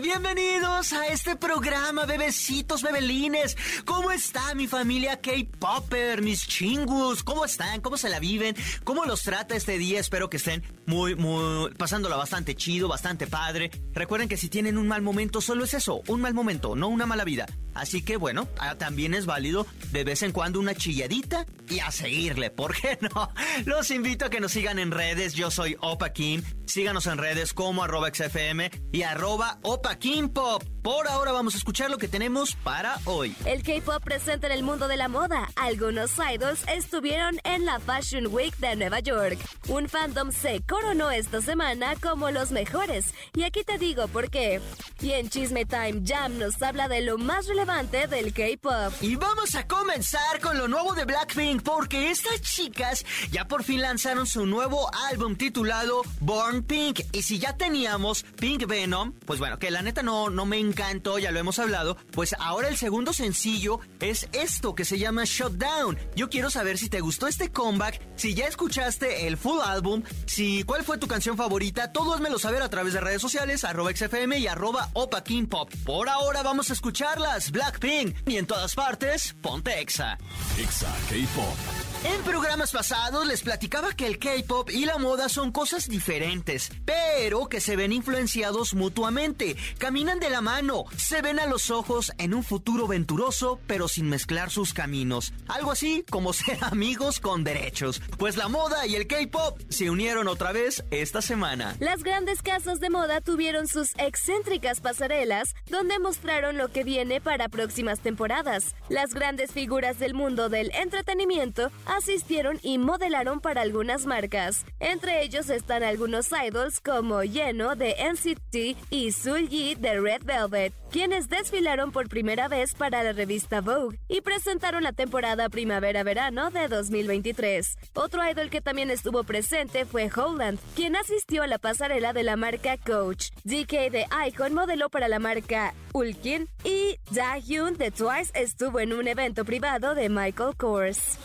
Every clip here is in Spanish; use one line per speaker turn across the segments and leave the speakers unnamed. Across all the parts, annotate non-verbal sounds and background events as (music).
Bienvenidos a este programa, bebecitos, bebelines. ¿Cómo está mi familia K-Popper, mis chingus? ¿Cómo están? ¿Cómo se la viven? ¿Cómo los trata este día? Espero que estén muy, muy, pasándola bastante chido, bastante padre. Recuerden que si tienen un mal momento, solo es eso, un mal momento, no una mala vida. Así que bueno, ah, también es válido de vez en cuando una chilladita y a seguirle, ¿por qué no? (laughs) Los invito a que nos sigan en redes, yo soy Opa Kim, síganos en redes como arroba XFM y arroba Opa Kim Pop. Por ahora vamos a escuchar lo que tenemos para hoy.
El K-pop presente en el mundo de la moda. Algunos idols estuvieron en la Fashion Week de Nueva York. Un fandom se coronó esta semana como los mejores. Y aquí te digo por qué. Y en Chisme Time Jam nos habla de lo más relevante del K-pop.
Y vamos a comenzar con lo nuevo de Blackpink porque estas chicas ya por fin lanzaron su nuevo álbum titulado Born Pink. Y si ya teníamos Pink Venom, pues bueno, que la neta no, no me encantó, ya lo hemos hablado, pues ahora el segundo sencillo es esto que se llama Shutdown. Yo quiero saber si te gustó este comeback, si ya escuchaste el full álbum, si cuál fue tu canción favorita, todo házmelo saber a través de redes sociales, arroba XFM y arroba Opa King Pop. Por ahora vamos a escucharlas, Blackpink, y en todas partes, ponte Exa.
Exa K-Pop.
En programas pasados les platicaba que el K-pop y la moda son cosas diferentes, pero que se ven influenciados mutuamente, caminan de la mano, se ven a los ojos en un futuro venturoso, pero sin mezclar sus caminos. Algo así como (laughs) ser amigos con derechos. Pues la moda y el K-pop se unieron otra vez esta semana.
Las grandes casas de moda tuvieron sus excéntricas pasarelas, donde mostraron lo que viene para próximas temporadas. Las grandes figuras del mundo del entretenimiento asistieron y modelaron para algunas marcas. Entre ellos están algunos idols como Yeno de NCT y Sulji de Red Velvet, quienes desfilaron por primera vez para la revista Vogue y presentaron la temporada primavera-verano de 2023. Otro idol que también estuvo presente fue Holland, quien asistió a la pasarela de la marca Coach. DK de Icon modeló para la marca Ulkin y Dahyun de Twice estuvo en un evento privado de Michael Kors.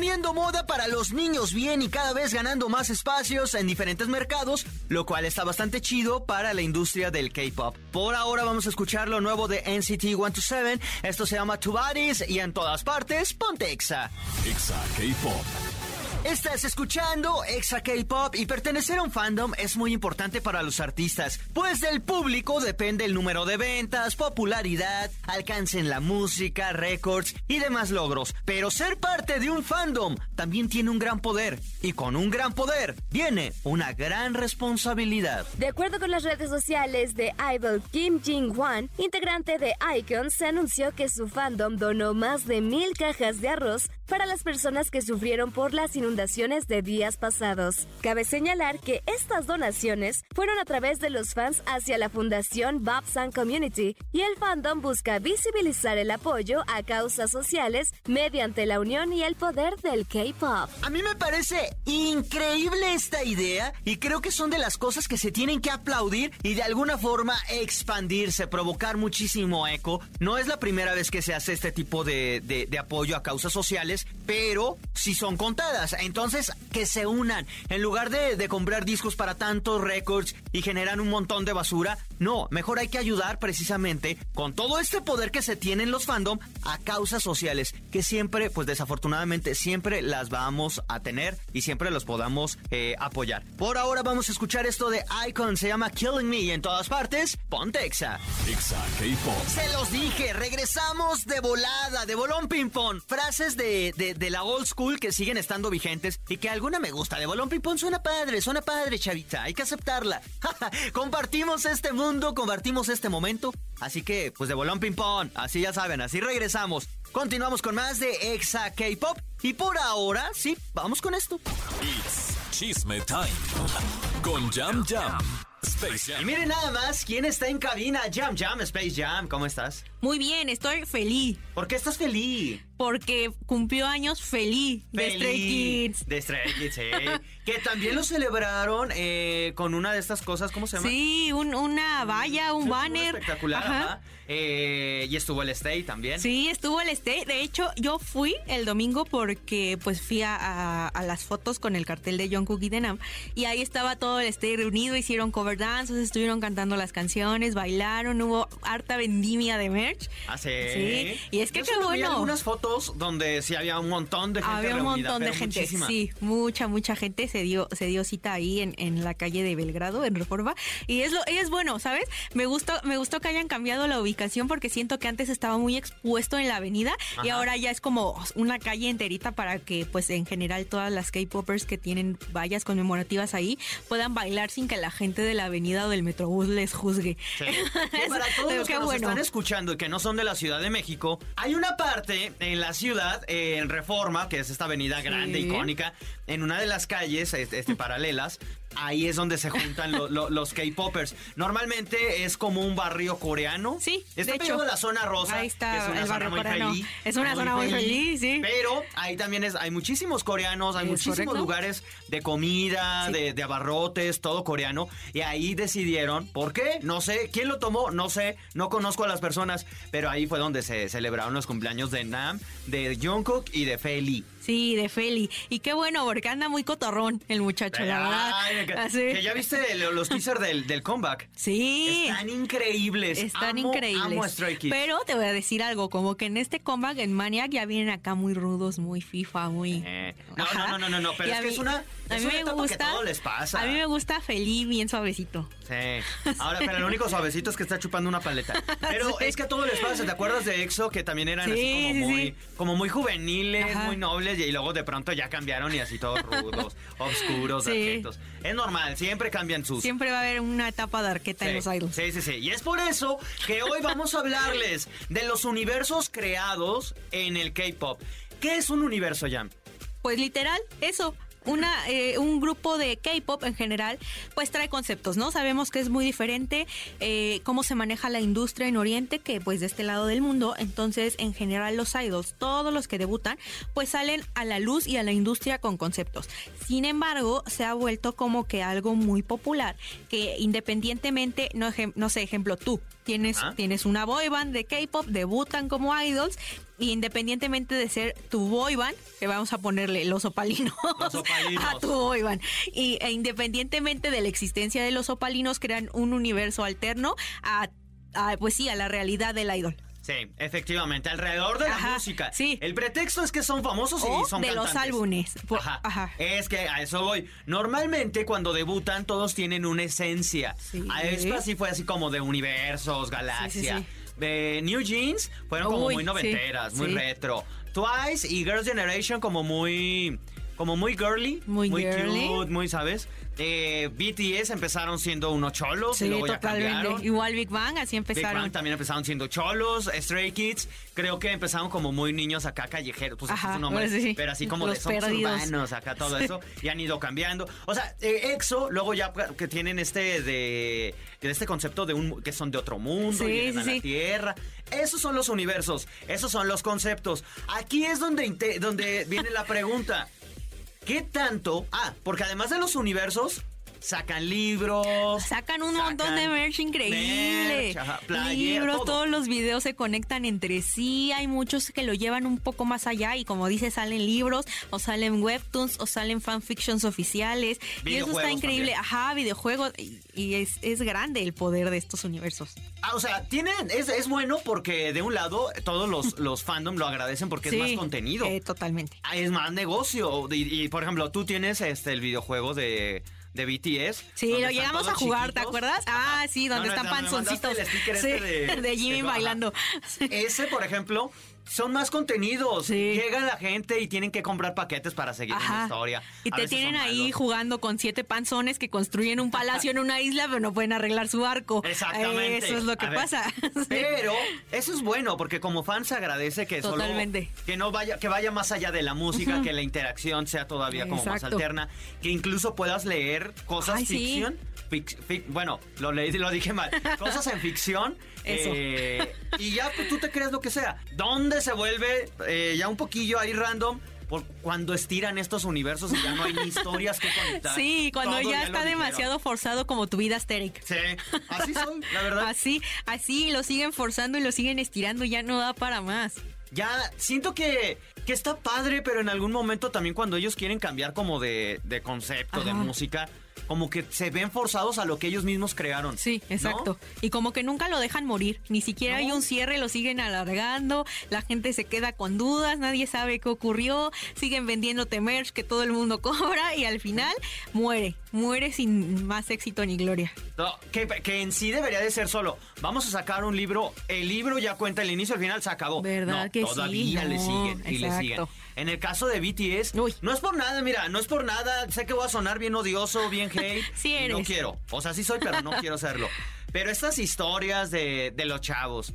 Imponiendo moda para los niños bien y cada vez ganando más espacios en diferentes mercados, lo cual está bastante chido para la industria del K-pop. Por ahora vamos a escuchar lo nuevo de NCT 127. Esto se llama Two Bodies y en todas partes, ponte Exa.
Exa K-Pop.
Estás escuchando Exa K-Pop y pertenecer a un fandom es muy importante para los artistas, pues del público depende el número de ventas, popularidad, alcance en la música, récords y demás logros. Pero ser parte de un fandom también tiene un gran poder y con un gran poder viene una gran responsabilidad.
De acuerdo con las redes sociales de idol Kim Jin-hwan, integrante de Icon, se anunció que su fandom donó más de mil cajas de arroz para las personas que sufrieron por las inundaciones de días pasados. Cabe señalar que estas donaciones fueron a través de los fans hacia la fundación Babsan Community y el fandom busca visibilizar el apoyo a causas sociales mediante la unión y el poder del K-pop.
A mí me parece increíble esta idea y creo que son de las cosas que se tienen que aplaudir y de alguna forma expandirse, provocar muchísimo eco. No es la primera vez que se hace este tipo de, de- de apoyo a causas sociales, pero sí son contadas. Entonces, que se unan. En lugar de, de comprar discos para tantos récords y generan un montón de basura, no, mejor hay que ayudar precisamente con todo este poder que se tiene en los fandom a causas sociales, que siempre, pues desafortunadamente, siempre las vamos a tener y siempre los podamos eh, apoyar. Por ahora vamos a escuchar esto de Icon, se llama Killing Me y en todas partes, ponte Exa.
Exa K-Pop.
Se los dije, regresamos de volada, de bolón ping-pong. Frases de, de, de la old school que siguen estando vigentes y que alguna me gusta. De bolón ping-pong suena padre, suena padre, chavita. Hay que aceptarla. (laughs) compartimos este mundo, compartimos este momento. Así que, pues de bolón ping-pong, así ya saben, así regresamos. Continuamos con más de Exa K-Pop. Y por ahora, sí, vamos con esto.
It's Chisme Time. Con Jam Jam. Space
Y
Jam.
miren nada más quién está en cabina. Jam Jam, Space Jam, ¿cómo estás?
Muy bien, estoy feliz.
¿Por qué estás feliz?
Porque cumplió años feliz de Stray Kids.
De Stray Kids, sí. que también lo celebraron eh, con una de estas cosas, ¿cómo se llama?
Sí, una valla, un banner.
Espectacular, ajá. Eh, y estuvo el Stay también.
Sí, estuvo el Stay. De hecho, yo fui el domingo porque pues fui a, las fotos con el cartel de Jungkook y de Nam. Y ahí estaba todo el Stay reunido, hicieron cover dances, estuvieron cantando las canciones, bailaron, hubo harta vendimia de merch.
Ah, sí.
Sí. Y es que qué bueno.
Vi algunas fotos donde sí había un montón de gente
Había un montón de gente, sí. Mucha, mucha gente se dio, se dio cita ahí en, en la calle de Belgrado, en Reforma. Y es, lo, es bueno, ¿sabes? Me gustó, me gustó que hayan cambiado la ubicación porque siento que antes estaba muy expuesto en la avenida y ahora ya es como una calle enterita para que pues en general todas las K-popers que tienen vallas conmemorativas ahí puedan bailar sin que la gente de la avenida o del metrobús les juzgue. (laughs)
para todos los que nos están escuchando y que no son de la Ciudad de México, hay una parte en la ciudad, en Reforma, que es esta avenida grande, icónica, en una de las calles este, este (laughs) paralelas, ahí es donde se juntan los K-popers. Normalmente es como un barrio coreano.
Sí,
está de hecho, la zona rosa.
Ahí está
es una
el zona
muy feliz.
Es una zona muy feliz, sí.
Pero ahí también es, hay muchísimos coreanos, hay muchísimos lugares de comida, de, de, abarrotes, todo coreano. Y ahí decidieron, ¿por qué? No sé. ¿Quién lo tomó? No sé. No conozco a las personas. Pero ahí fue donde se celebraron los cumpleaños de Nam, de Jungkook y de Feli.
Sí, de Feli. Y qué bueno, porque anda muy cotorrón el muchacho, la verdad. (laughs)
Que ya viste los teasers del, del, comeback.
Sí.
Están increíbles.
Están
amo,
increíbles.
Amo Stray Kids.
Pero te voy a decir algo, como que en este comeback en Maniac ya vienen acá muy rudos, muy FIFA, muy...
Eh, no, no, no, no, no, pero es que es una... a mí me gusta, que todo les pasa.
A mí me gusta Feli bien suavecito.
Sí. Ahora, pero lo único suavecito es que está chupando una paleta. (laughs) Pero es que a todo les pasa. ¿Te acuerdas de EXO? Que también eran así como muy, como muy juveniles, muy nobles. Y luego de pronto ya cambiaron y así todos rudos, (laughs) oscuros, sí. Es normal, siempre cambian sus.
Siempre va a haber una etapa de arqueta en los idols.
Sí, sí, sí. Y es por eso que hoy vamos a hablarles de los universos creados en el K-pop. ¿Qué es un universo, Jam?
Pues literal, eso una, eh, un grupo de K-pop en general, pues trae conceptos, ¿no? Sabemos que es muy diferente eh, cómo se maneja la industria en Oriente que pues de este lado del mundo. Entonces, en general, los idols, todos los que debutan, pues salen a la luz y a la industria con conceptos. Sin embargo, se ha vuelto como que algo muy popular, que independientemente, no, no sé, ejemplo, tú tienes, tienes una boy band de K-pop, debutan como idols independientemente de ser tu boy band, que vamos a ponerle los opalinos, (laughs) a tu boy band, y, e independientemente de la existencia de los opalinos, crean un universo alterno a, pues sí, a la realidad del idol.
Sí, efectivamente, alrededor de la música.
Sí.
El pretexto es que son famosos y son
de los álbumes.
Ajá. Es que a eso voy. Normalmente cuando debutan todos tienen una esencia. A esto así fue así como de universos, galaxia. New Jeans fueron como muy noventeras, muy retro. Twice y Girls' Generation como muy como muy girly, muy, cute, muy, ¿sabes? Eh, BTS empezaron siendo unos cholos y luego ya cambiaron.
Igual Big Bang, así empezaron. Big Bang
también empezaron siendo cholos. Stray Kids, creo que empezaron como muy niños acá callejeros, pues es su nombre, pues pero así como de son urbanos, acá todo eso, y han ido cambiando. O sea, eh, EXO, luego ya que tienen este de, este concepto de un que son de otro mundo, y vienen a la Tierra. Esos son los universos, esos son los conceptos. Aquí es donde, donde viene la pregunta. ¿Qué tanto? Ah, porque además de los universos, sacan libros.
Sacan un montón de merch increíble. libros, todos los videos se conectan entre sí. Hay muchos que lo llevan un poco más allá y como dice, salen libros o salen webtoons o salen fanfictions oficiales. Y eso está increíble. Ajá, videojuegos. Y, es, es, grande el poder de estos universos.
Ah, o sea, tienen, es, es bueno porque de un lado todos los, (laughs) los fandom lo agradecen porque es más contenido.
Eh, totalmente.
Ah, es más negocio. Y, y, por ejemplo, tú tienes este el videojuego de de BTS.
Sí, lo llegamos a jugar, ¿te acuerdas? Ah, sí, donde están panzoncitos.
Este (laughs)
de, Jimmy bailando.
Ese, por ejemplo, son más contenidos.
Sí.
Llega la gente y tienen que comprar paquetes para seguir en la
Ajá.
historia.
Y
A
te tienen ahí jugando con siete panzones que construyen un palacio en una isla, pero no pueden arreglar su barco.
Exactamente.
Eso es lo que
A
pasa. (laughs)
Pero eso es bueno porque como fan se agradece que solo que no vaya que vaya más allá de la música, que la interacción sea todavía como más alterna, que incluso puedas leer cosas
Ay, sí.
Ficción. fic- fic- bueno, lo leí, lo dije mal. (laughs) Cosas en ficción.
Eso.
eh, y ya pues, tú te crees lo que sea. ¿Dónde se vuelve eh, ya un poquillo ahí random? Por cuando estiran estos universos y ya no hay ni historias que conectar.
Sí, cuando
Todo
ya está demasiado forzado como tu vida Asterix.
Sí, así soy, la verdad.
Así, así lo siguen forzando y lo siguen estirando y ya no da para más.
Ya, siento que, que está padre, pero en algún momento también cuando ellos quieren cambiar como de, de concepto, de música, como que se ven forzados a lo que ellos mismos crearon.
Sí,
¿no?
exacto. Y como que nunca lo dejan morir, ni siquiera hay un cierre, lo siguen alargando, la gente se queda con dudas, nadie sabe qué ocurrió, siguen vendiéndote merch que todo el mundo (laughs) cobra y al final muere, muere sin más éxito ni gloria.
No, que, que en sí debería de ser solo. Vamos a sacar un libro, el libro ya cuenta el inicio, al final se acabó.
¿Verdad
No,
que sí?
todavía le
No,
siguen y le siguen. En el caso de BTS,
Uy.
no es por nada, mira, no es por nada. Sé que voy a sonar bien odioso, bien (laughs) hate.
Sí
y No
eres.
quiero. O sea, sí soy, pero no quiero serlo. (laughs) Pero estas historias de, de los chavos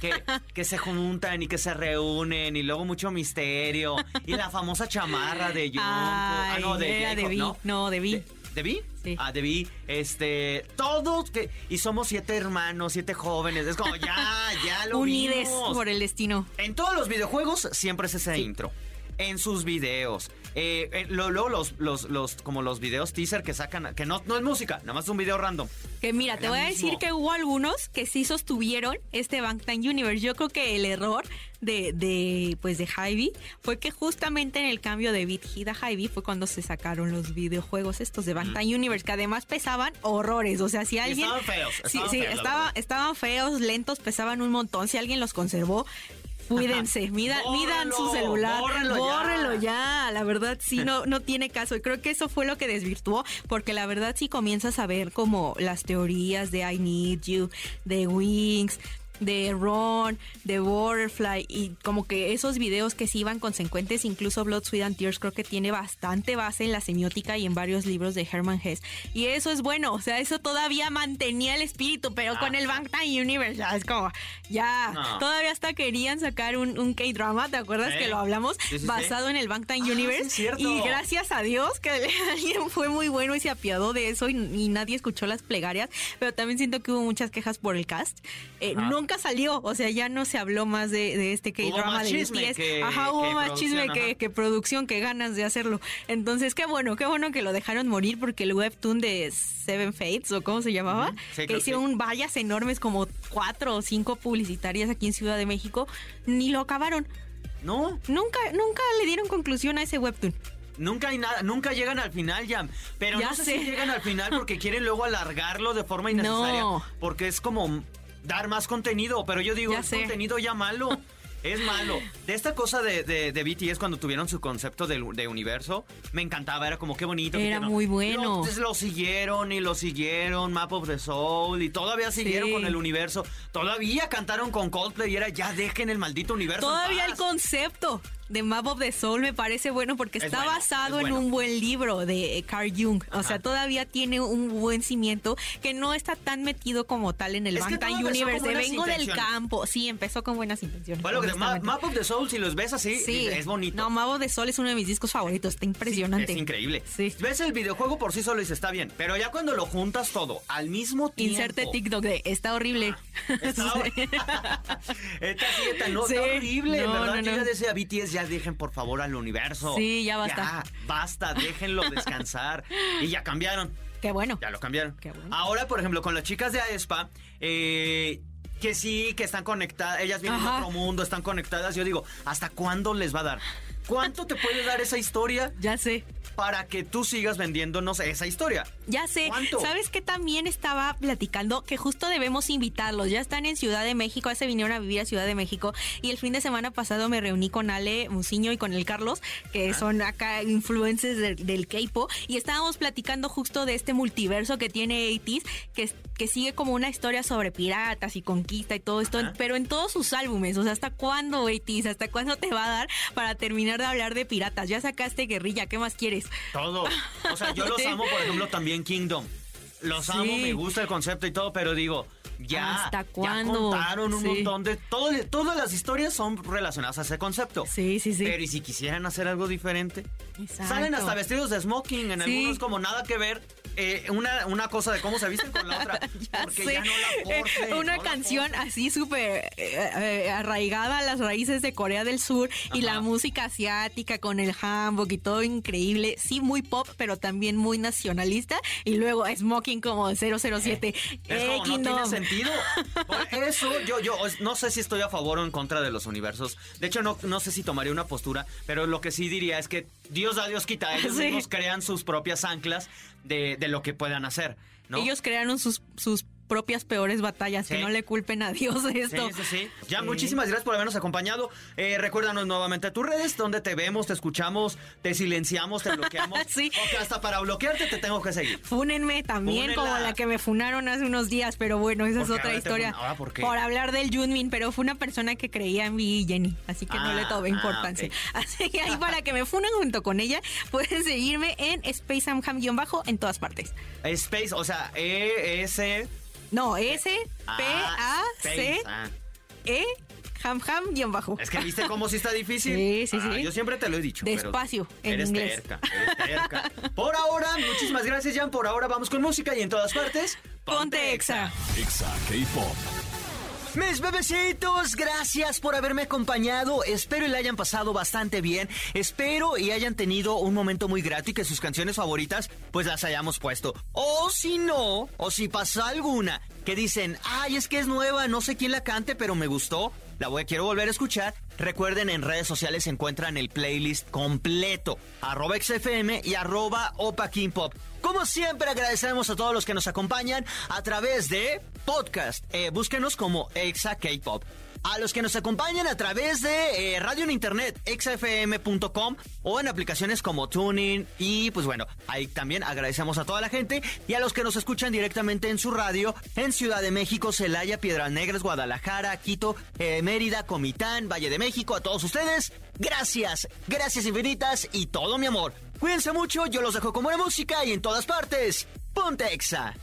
que, que se juntan y que se reúnen y luego mucho misterio y la famosa chamarra de Jungkook. ah, no, de
de V.
¿no?
No, de V.
¿De, de V?
Sí.
Ah, de. Este, todos que y somos siete hermanos, siete jóvenes. Es como ya, (laughs) ya lo
Unides
vimos.
por el destino.
En todos los videojuegos siempre es ese intro. En sus videos. Eh, eh, lo- luego los, los, los, como los videos teaser que sacan, que no, no es música, nada más es un video random.
Que mira, te voy a decir que hubo algunos que sí sostuvieron este Bangtan Universe. Yo creo que el error de, de pues de Hybe fue que justamente en el cambio de Beat Hit a Hybe fue cuando se sacaron los videojuegos estos de Bangtan Universe, que además pesaban horrores. O sea, si alguien.
estaban feos,
Sí,
estaban
sí,
feos, la
estaba- estaban feos, lentos, pesaban un montón. Si alguien los conservó. Cuídense, (laughs) mida- midan su celular,
bórrenlo ya.
bórrenlo ya, la verdad sí no no tiene caso y creo que eso fue lo que desvirtuó porque la verdad sí comienzas a ver como las teorías de I Need You, de Wings, de Ron, de Butterfly y como que esos videos que sí iban consecuentes, incluso Blood, Sweat and Tears creo que tiene bastante base en la semiótica y en varios libros de Herman Hesse y eso es bueno, o sea, eso todavía mantenía el espíritu, pero con el Bangtan Universe ya es como, ya,
No.
todavía hasta querían sacar un, un K-drama, ¿te acuerdas que lo hablamos?
Sí, sí, sí.
basado en el Bangtan
Ah,
Universe y gracias a Dios que (laughs) alguien fue muy bueno y se apiadó de eso y, y nadie escuchó las plegarias, pero también siento que hubo muchas quejas por el cast. Eh. Nunca salió, o sea, ya no se habló más de, de este K-drama de
chisme
BTS.
que-
Ajá, hubo
que
más chisme
ajá.
que, que producción, que ganas de hacerlo. Entonces, qué bueno, qué bueno que lo dejaron morir porque el webtoon de Seven Fates, o cómo se llamaba.
Sí,
que hicieron vallas enormes como cuatro o cinco publicitarias aquí en Ciudad de México, ni lo acabaron.
No,
Nunca, nunca le dieron conclusión a ese webtoon.
nunca hay nada, nunca llegan al final ya. Pero
Ya
no sé,
sé.
si llegan al final porque quieren luego alargarlo de forma (laughs) innecesaria.
No.
Porque es como dar más contenido. Pero yo digo,
Ya
es contenido ya malo. (laughs) Es malo. De esta cosa de, de, de BTS cuando tuvieron su concepto de, de universo, me encantaba. Era como qué bonito.
Era muy bueno.
Lo, lo siguieron y lo siguieron, Map of the Soul, y todavía siguieron
Sí.
con el universo. Todavía cantaron con Coldplay y era ya dejen el maldito universo. en
Todavía el
paz".
concepto de Map of the Soul me parece bueno porque
Es
está
bueno,
basado
es
en un buen libro de Carl Jung. O sea, todavía tiene un buen cimiento que no está tan metido como tal en el
con
Universe. Vengo del campo. Sí, empezó con buenas intenciones.
Bueno, que Ma-. Map of the Soul, si los ves así,
Sí,
es bonito.
No, Map of the Soul es uno de mis discos favoritos. Está impresionante.
Es increíble.
Sí.
Ves el videojuego por sí solo y dices, está bien. Pero ya cuando lo juntas todo al mismo tiempo.
Inserte TikTok de está horrible.
Está,
Sí.
Esta sí, esta no,
Sí.
está horrible. en
No,
verdad,
no,
yo ya decía BTS, ya dejen por favor al universo.
Sí, ya basta.
Ya, basta, déjenlo descansar. (laughs) y ya cambiaron.
Qué bueno.
Ya lo cambiaron.
Qué bueno.
Ahora, por ejemplo, con las chicas de aespa, eh, que sí, que están conectadas, ellas vienen de otro mundo, están conectadas. Yo digo, ¿hasta cuándo les va a dar? ¿Cuánto te puede dar esa historia?
Ya sé.
para que tú sigas vendiéndonos esa historia.
Ya sé.
¿Cuánto?
¿Sabes qué también estaba platicando? Que justo debemos invitarlos. Ya están en Ciudad de México, se vinieron a vivir a Ciudad de México. Y el fin de semana pasado me reuní con Ale Musiño y con el Carlos, que son acá influencers del, del K-pop. Y estábamos platicando justo de este multiverso que tiene 80s, que, que sigue como una historia sobre piratas y conquista y todo esto, pero en todos sus álbumes. O sea, ¿hasta cuándo, 80s? ¿Hasta cuándo te va a dar para terminar de hablar de piratas? Ya sacaste guerrilla, ¿qué más quieres?
Todo. O sea, yo (laughs) los amo, por ejemplo, también Kingdom. Los amo, me gusta el concepto y todo, pero digo, ya,
¿Hasta
ya
cuándo?
contaron un
Sí.
montón de... Todo, todas las historias son relacionadas a ese concepto.
Sí, sí, sí.
Pero ¿y si quisieran hacer algo diferente?
Exacto.
Salen hasta vestidos de smoking, en
Sí.
algunos como nada que ver. eh, una, una cosa de cómo se visten con la otra. (laughs)
Ya
porque
sé.
ya no la
Eh, Una
no
canción así súper eh, arraigada a las raíces de Corea del Sur y la música asiática con el hanbok y todo increíble. Sí, muy pop, pero también muy nacionalista. Y luego Smoking como 007.
Es
Eh,
como, no tiene. Sentido. Eso, yo, yo no sé si estoy a favor o en contra de los universos. De hecho, no, no sé si tomaría una postura, pero lo que sí diría es que Dios da, Dios quita. Ellos
Sí.
mismos crean sus propias anclas de, de lo que puedan hacer, ¿no?
Ellos crearon sus, sus propias peores batallas. Que no le culpen a Dios esto.
sí, sí. Ya, muchísimas gracias por habernos acompañado. Eh, recuérdanos nuevamente tus redes, donde te vemos, te escuchamos, te silenciamos, te bloqueamos. (laughs)
Sí.
O hasta para bloquearte te tengo que seguir.
Fúnenme también
Fúnenla.
como la que me funaron hace unos días, pero bueno, esa es
¿Por
otra historia.
fun- ahora por qué?
hablar del Junmin, pero fue una persona que creía en mí y Jenny, así que no
Ah,
le tomé
ah,
importancia. (laughs) Así que ahí para que me funen junto con ella, pueden seguirme en Space bajo en todas partes.
Space, o sea, E, S...
No, S
ah,
P A C
ah.
E ham ham guion bajo.
Es que viste cómo sí está difícil. (laughs)
Sí, sí,
Ah,
sí.
Yo siempre te lo he dicho. pero
Despacio, en
eres
inglés.
terca, eres terca. Por ahora, muchísimas gracias, Jan. Por ahora vamos con música y en todas partes.
Ponte exa.
Exa K-Pop.
Mis bebecitos, gracias por haberme acompañado. Espero y la hayan pasado bastante bien. Espero y hayan tenido un momento muy grato y que sus canciones favoritas pues las hayamos puesto. O si no, o si pasa alguna que dicen, ay, es que es nueva, no sé quién la cante, pero me gustó. La voy quiero volver a escuchar. Recuerden, en redes sociales se encuentran el playlist completo. Arroba XFM y arroba Opa Pop. Como siempre, agradecemos a todos los que nos acompañan a través de podcast. Eh, búsquenos como Exa. A los que nos acompañan a través de eh, radio en internet, exafm.com o en aplicaciones como Tuning. Y pues bueno, ahí también agradecemos a toda la gente y a los que nos escuchan directamente en su radio en Ciudad de México, Celaya, Piedras Negras, Guadalajara, Quito, eh, Mérida, Comitán, Valle de México. A todos ustedes, gracias, gracias infinitas y todo mi amor. Cuídense mucho, yo los dejo con buena música y en todas partes. Ponte Exa.